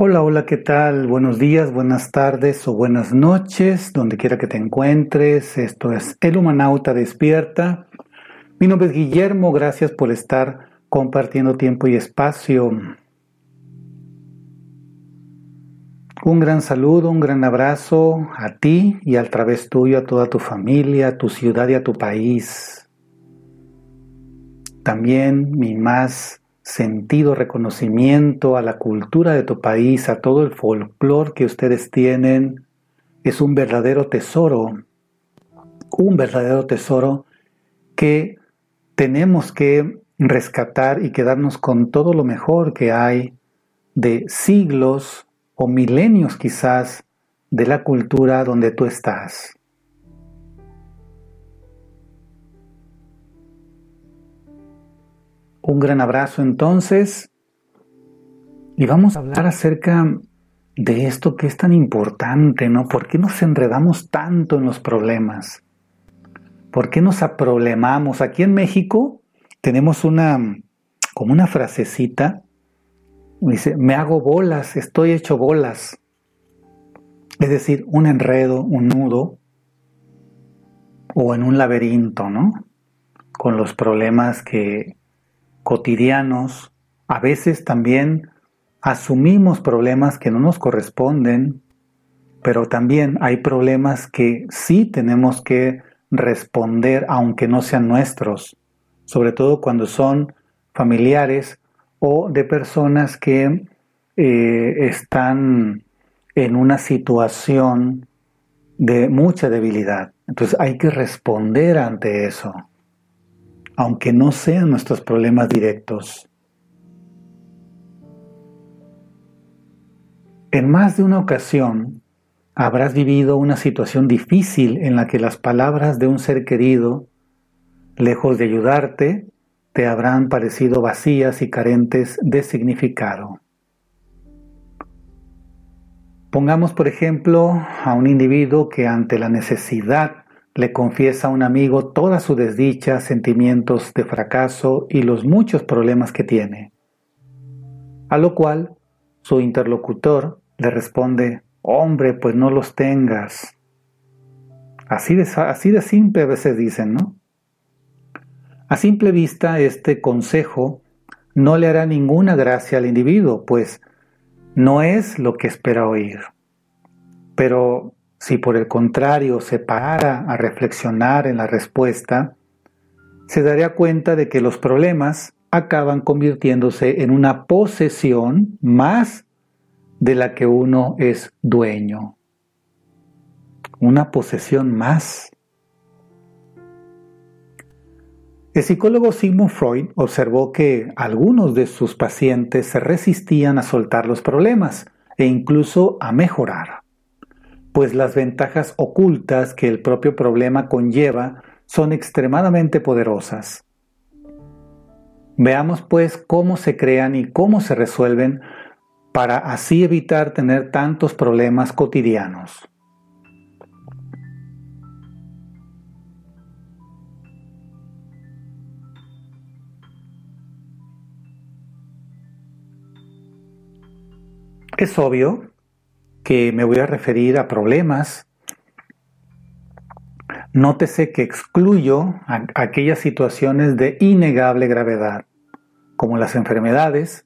Hola, hola, ¿qué tal? Buenos días, buenas tardes o buenas noches, donde quiera que te encuentres. Esto es El Humanauta Despierta. Mi nombre es Guillermo, gracias por estar compartiendo tiempo y espacio. Un gran saludo, un gran abrazo a ti y al través tuyo a toda tu familia, a tu ciudad y a tu país. También mi más sentido reconocimiento a la cultura de tu país, a todo el folclore que ustedes tienen. Es un verdadero tesoro, un verdadero tesoro que tenemos que rescatar y quedarnos con todo lo mejor que hay de siglos o milenios quizás de la cultura donde tú estás. Un gran abrazo entonces y vamos a hablar acerca de esto que es tan importante, ¿no? ¿Por qué nos enredamos tanto en los problemas? ¿Por qué nos aproblemamos? Aquí en México tenemos una, como una frasecita, dice, me hago bolas, estoy hecho bolas. Es decir, un enredo, un nudo, o en un laberinto, ¿no? Con los problemas que, cotidianos, a veces también asumimos problemas que no nos corresponden, pero también hay problemas que sí tenemos que responder aunque no sean nuestros, sobre todo cuando son familiares o de personas que eh, están en una situación de mucha debilidad. Entonces hay que responder ante eso aunque no sean nuestros problemas directos. En más de una ocasión habrás vivido una situación difícil en la que las palabras de un ser querido, lejos de ayudarte, te habrán parecido vacías y carentes de significado. Pongamos, por ejemplo, a un individuo que ante la necesidad le confiesa a un amigo toda su desdicha, sentimientos de fracaso y los muchos problemas que tiene. A lo cual su interlocutor le responde, hombre, pues no los tengas. Así de, así de simple a veces dicen, ¿no? A simple vista este consejo no le hará ninguna gracia al individuo, pues no es lo que espera oír. Pero si por el contrario se parara a reflexionar en la respuesta, se daría cuenta de que los problemas acaban convirtiéndose en una posesión más de la que uno es dueño. Una posesión más. El psicólogo Sigmund Freud observó que algunos de sus pacientes se resistían a soltar los problemas e incluso a mejorar pues las ventajas ocultas que el propio problema conlleva son extremadamente poderosas. Veamos pues cómo se crean y cómo se resuelven para así evitar tener tantos problemas cotidianos. Es obvio que me voy a referir a problemas Nótese que excluyo aquellas situaciones de innegable gravedad, como las enfermedades,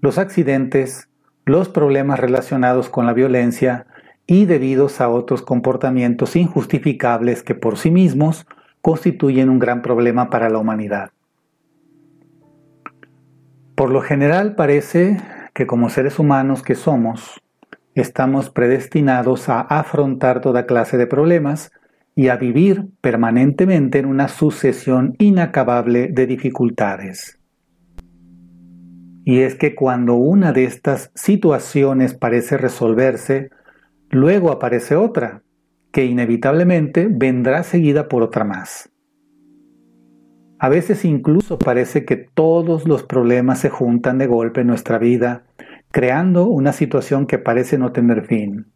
los accidentes, los problemas relacionados con la violencia y debidos a otros comportamientos injustificables que por sí mismos constituyen un gran problema para la humanidad. Por lo general parece que como seres humanos que somos, estamos predestinados a afrontar toda clase de problemas y a vivir permanentemente en una sucesión inacabable de dificultades. Y es que cuando una de estas situaciones parece resolverse, luego aparece otra, que inevitablemente vendrá seguida por otra más. A veces incluso parece que todos los problemas se juntan de golpe en nuestra vida creando una situación que parece no tener fin.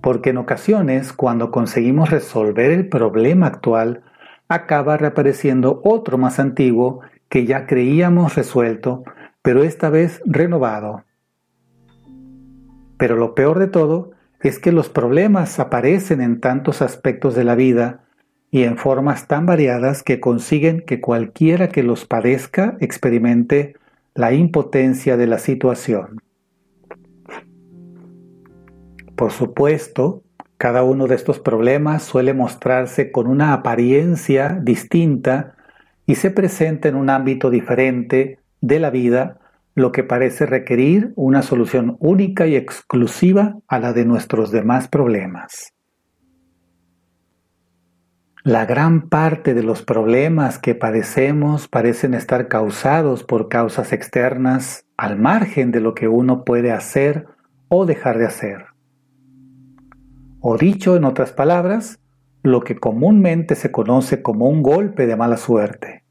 Porque en ocasiones, cuando conseguimos resolver el problema actual, acaba reapareciendo otro más antiguo que ya creíamos resuelto, pero esta vez renovado. Pero lo peor de todo es que los problemas aparecen en tantos aspectos de la vida y en formas tan variadas que consiguen que cualquiera que los padezca experimente la impotencia de la situación. Por supuesto, cada uno de estos problemas suele mostrarse con una apariencia distinta y se presenta en un ámbito diferente de la vida, lo que parece requerir una solución única y exclusiva a la de nuestros demás problemas. La gran parte de los problemas que padecemos parecen estar causados por causas externas al margen de lo que uno puede hacer o dejar de hacer. O dicho en otras palabras, lo que comúnmente se conoce como un golpe de mala suerte.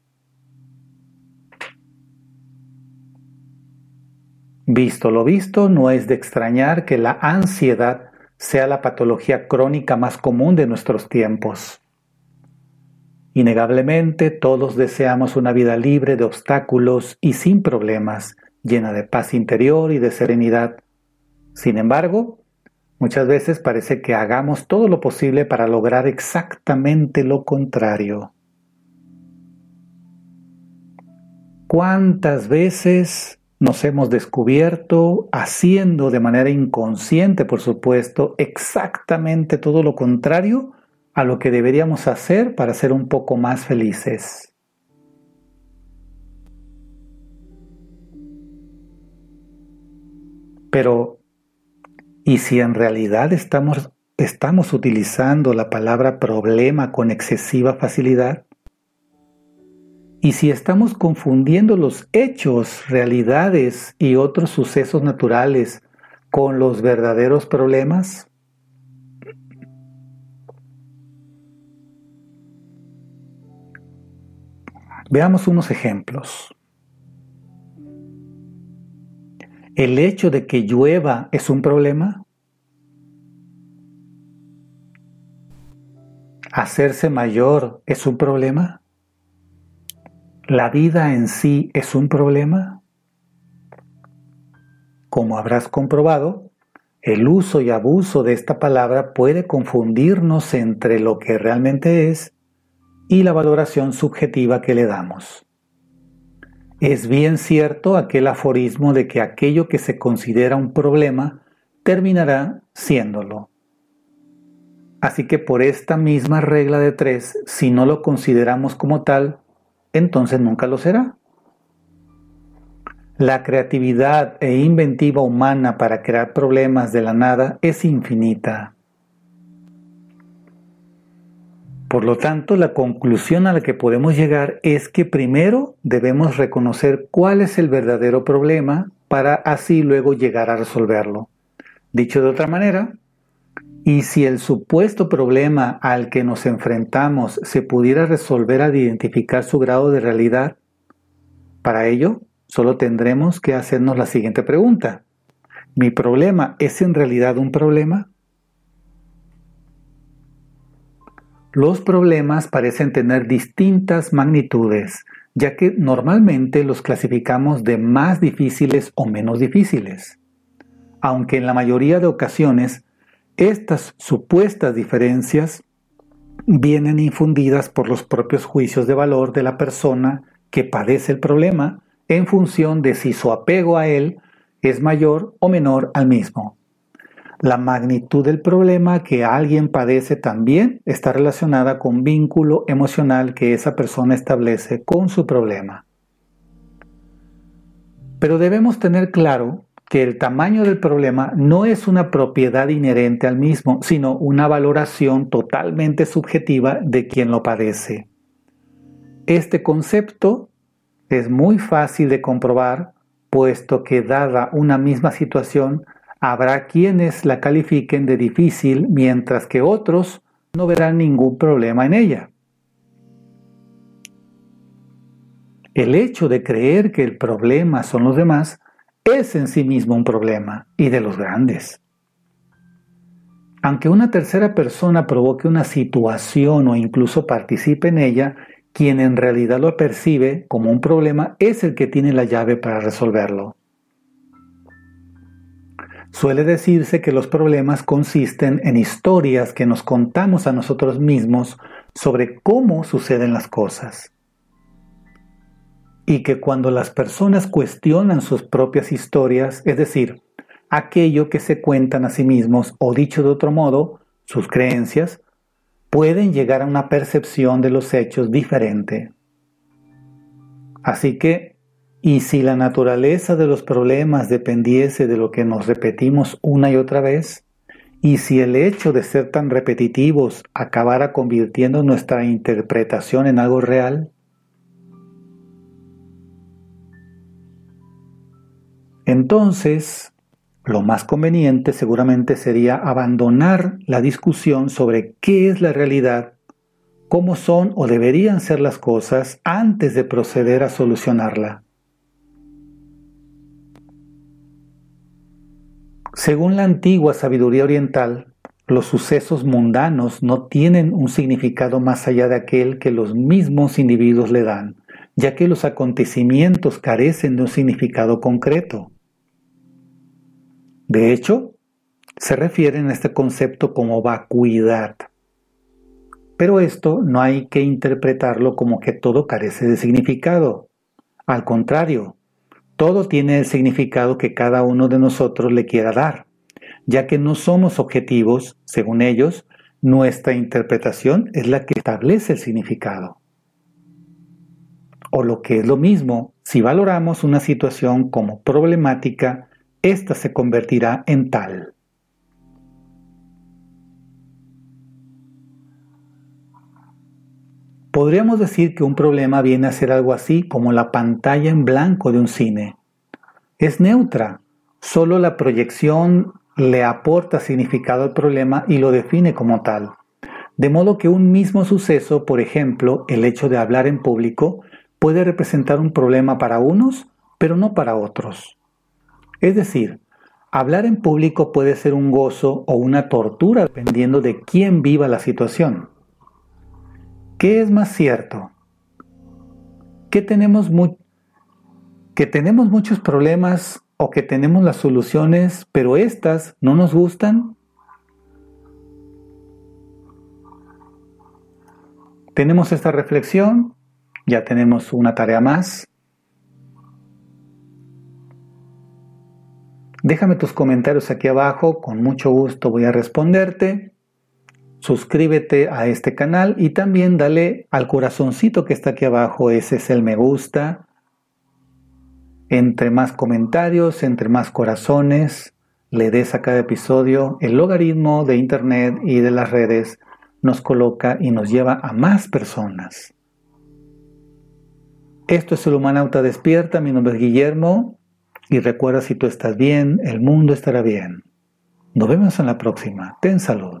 Visto lo visto, no es de extrañar que la ansiedad sea la patología crónica más común de nuestros tiempos. Innegablemente todos deseamos una vida libre de obstáculos y sin problemas, llena de paz interior y de serenidad. Sin embargo, muchas veces parece que hagamos todo lo posible para lograr exactamente lo contrario. ¿Cuántas veces nos hemos descubierto haciendo de manera inconsciente, por supuesto, exactamente todo lo contrario a lo que deberíamos hacer para ser un poco más felices. Pero, ¿y si en realidad estamos, estamos utilizando la palabra problema con excesiva facilidad? ¿Y si estamos confundiendo los hechos, realidades y otros sucesos naturales con los verdaderos problemas? Veamos unos ejemplos. ¿El hecho de que llueva es un problema? ¿Hacerse mayor es un problema? ¿La vida en sí es un problema? Como habrás comprobado, el uso y abuso de esta palabra puede confundirnos entre lo que realmente es y la valoración subjetiva que le damos. Es bien cierto aquel aforismo de que aquello que se considera un problema terminará siéndolo. Así que por esta misma regla de tres, si no lo consideramos como tal, entonces nunca lo será. La creatividad e inventiva humana para crear problemas de la nada es infinita. Por lo tanto, la conclusión a la que podemos llegar es que primero debemos reconocer cuál es el verdadero problema para así luego llegar a resolverlo. Dicho de otra manera, y si el supuesto problema al que nos enfrentamos se pudiera resolver al identificar su grado de realidad, para ello solo tendremos que hacernos la siguiente pregunta. ¿Mi problema es en realidad un problema? Los problemas parecen tener distintas magnitudes, ya que normalmente los clasificamos de más difíciles o menos difíciles. Aunque en la mayoría de ocasiones estas supuestas diferencias vienen infundidas por los propios juicios de valor de la persona que padece el problema en función de si su apego a él es mayor o menor al mismo. La magnitud del problema que alguien padece también está relacionada con vínculo emocional que esa persona establece con su problema. Pero debemos tener claro que el tamaño del problema no es una propiedad inherente al mismo, sino una valoración totalmente subjetiva de quien lo padece. Este concepto es muy fácil de comprobar, puesto que dada una misma situación, habrá quienes la califiquen de difícil, mientras que otros no verán ningún problema en ella. El hecho de creer que el problema son los demás es en sí mismo un problema y de los grandes. Aunque una tercera persona provoque una situación o incluso participe en ella, quien en realidad lo percibe como un problema es el que tiene la llave para resolverlo. Suele decirse que los problemas consisten en historias que nos contamos a nosotros mismos sobre cómo suceden las cosas. Y que cuando las personas cuestionan sus propias historias, es decir, aquello que se cuentan a sí mismos o dicho de otro modo, sus creencias, pueden llegar a una percepción de los hechos diferente. Así que y si la naturaleza de los problemas dependiese de lo que nos repetimos una y otra vez, y si el hecho de ser tan repetitivos acabara convirtiendo nuestra interpretación en algo real, entonces lo más conveniente seguramente sería abandonar la discusión sobre qué es la realidad, cómo son o deberían ser las cosas antes de proceder a solucionarla. Según la antigua sabiduría oriental, los sucesos mundanos no tienen un significado más allá de aquel que los mismos individuos le dan, ya que los acontecimientos carecen de un significado concreto. De hecho, se refieren a este concepto como vacuidad. Pero esto no hay que interpretarlo como que todo carece de significado. Al contrario, todo tiene el significado que cada uno de nosotros le quiera dar, ya que no somos objetivos, según ellos, nuestra interpretación es la que establece el significado. O lo que es lo mismo, si valoramos una situación como problemática, ésta se convertirá en tal. Podríamos decir que un problema viene a ser algo así como la pantalla en blanco de un cine. Es neutra, solo la proyección le aporta significado al problema y lo define como tal. De modo que un mismo suceso, por ejemplo, el hecho de hablar en público, puede representar un problema para unos, pero no para otros. Es decir, hablar en público puede ser un gozo o una tortura dependiendo de quién viva la situación. ¿Qué es más cierto? ¿Que tenemos, que tenemos muchos problemas o que tenemos las soluciones, pero estas no nos gustan? Tenemos esta reflexión, ya tenemos una tarea más. Déjame tus comentarios aquí abajo, con mucho gusto voy a responderte suscríbete a este canal y también dale al corazoncito que está aquí abajo, ese es el me gusta. Entre más comentarios, entre más corazones le des a cada episodio, el logaritmo de internet y de las redes nos coloca y nos lleva a más personas. Esto es el Humanauta Despierta, mi nombre es Guillermo y recuerda si tú estás bien, el mundo estará bien. Nos vemos en la próxima. Ten salud.